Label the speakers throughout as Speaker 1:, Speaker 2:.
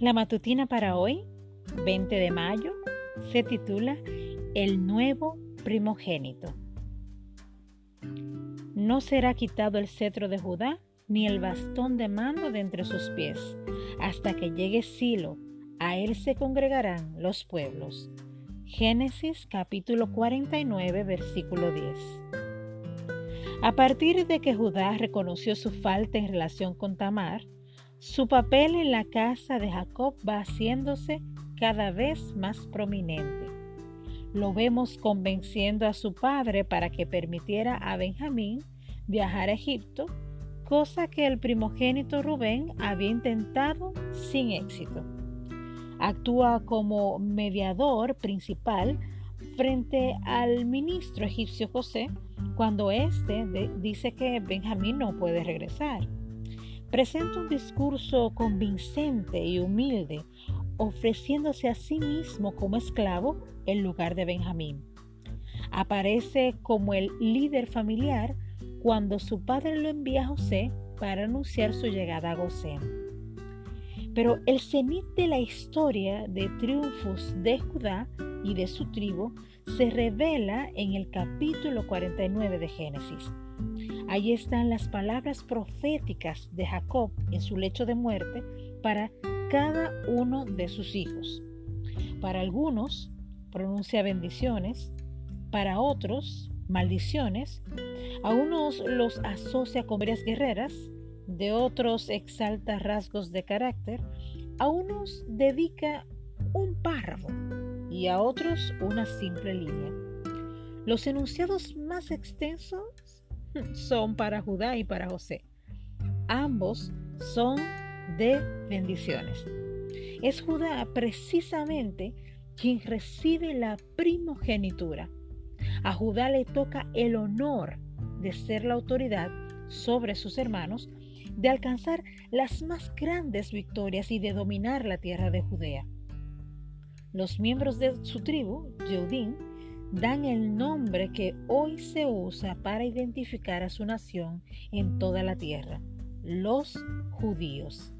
Speaker 1: La matutina para hoy, 20 de mayo, se titula El nuevo primogénito. No será quitado el cetro de Judá ni el bastón de mando de entre sus pies, hasta que llegue Silo, a él se congregarán los pueblos. Génesis capítulo 49, versículo 10. A partir de que Judá reconoció su falta en relación con Tamar, su papel en la casa de Jacob va haciéndose cada vez más prominente. Lo vemos convenciendo a su padre para que permitiera a Benjamín viajar a Egipto, cosa que el primogénito Rubén había intentado sin éxito. Actúa como mediador principal frente al ministro egipcio José cuando éste dice que Benjamín no puede regresar presenta un discurso convincente y humilde, ofreciéndose a sí mismo como esclavo en lugar de Benjamín. Aparece como el líder familiar cuando su padre lo envía a José para anunciar su llegada a Gosén. Pero el cenit de la historia de triunfos de Judá y de su tribu se revela en el capítulo 49 de Génesis. Ahí están las palabras proféticas de Jacob en su lecho de muerte para cada uno de sus hijos. Para algunos pronuncia bendiciones, para otros maldiciones, a unos los asocia con varias guerreras, de otros exalta rasgos de carácter, a unos dedica un párrafo y a otros una simple línea. Los enunciados más extensos son para Judá y para José. Ambos son de bendiciones. Es Judá precisamente quien recibe la primogenitura. A Judá le toca el honor de ser la autoridad sobre sus hermanos, de alcanzar las más grandes victorias y de dominar la tierra de Judea. Los miembros de su tribu, Yeudín, dan el nombre que hoy se usa para identificar a su nación en toda la tierra, los judíos.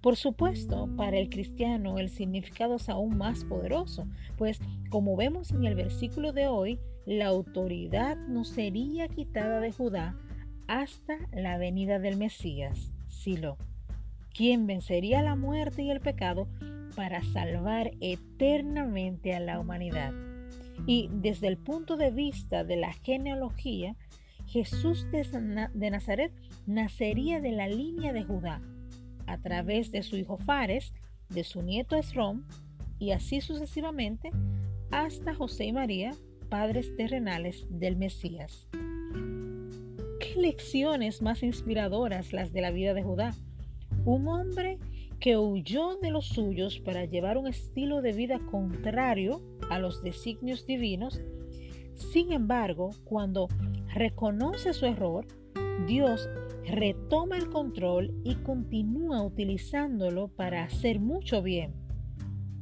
Speaker 1: Por supuesto, para el cristiano el significado es aún más poderoso, pues como vemos en el versículo de hoy, la autoridad no sería quitada de Judá hasta la venida del Mesías, Silo, quien vencería la muerte y el pecado para salvar eternamente a la humanidad. Y desde el punto de vista de la genealogía, Jesús de Nazaret nacería de la línea de Judá, a través de su hijo Fares, de su nieto Esrom, y así sucesivamente hasta José y María, padres terrenales del Mesías. ¿Qué lecciones más inspiradoras las de la vida de Judá? Un hombre que huyó de los suyos para llevar un estilo de vida contrario a los designios divinos, sin embargo, cuando reconoce su error, Dios retoma el control y continúa utilizándolo para hacer mucho bien.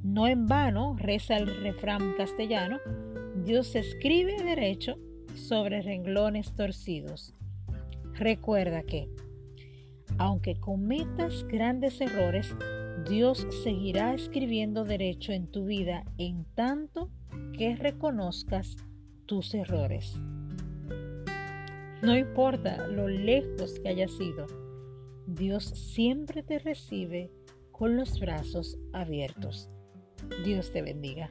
Speaker 1: No en vano, reza el refrán castellano, Dios escribe derecho sobre renglones torcidos. Recuerda que aunque cometas grandes errores, Dios seguirá escribiendo derecho en tu vida en tanto que reconozcas tus errores. No importa lo lejos que hayas ido, Dios siempre te recibe con los brazos abiertos. Dios te bendiga.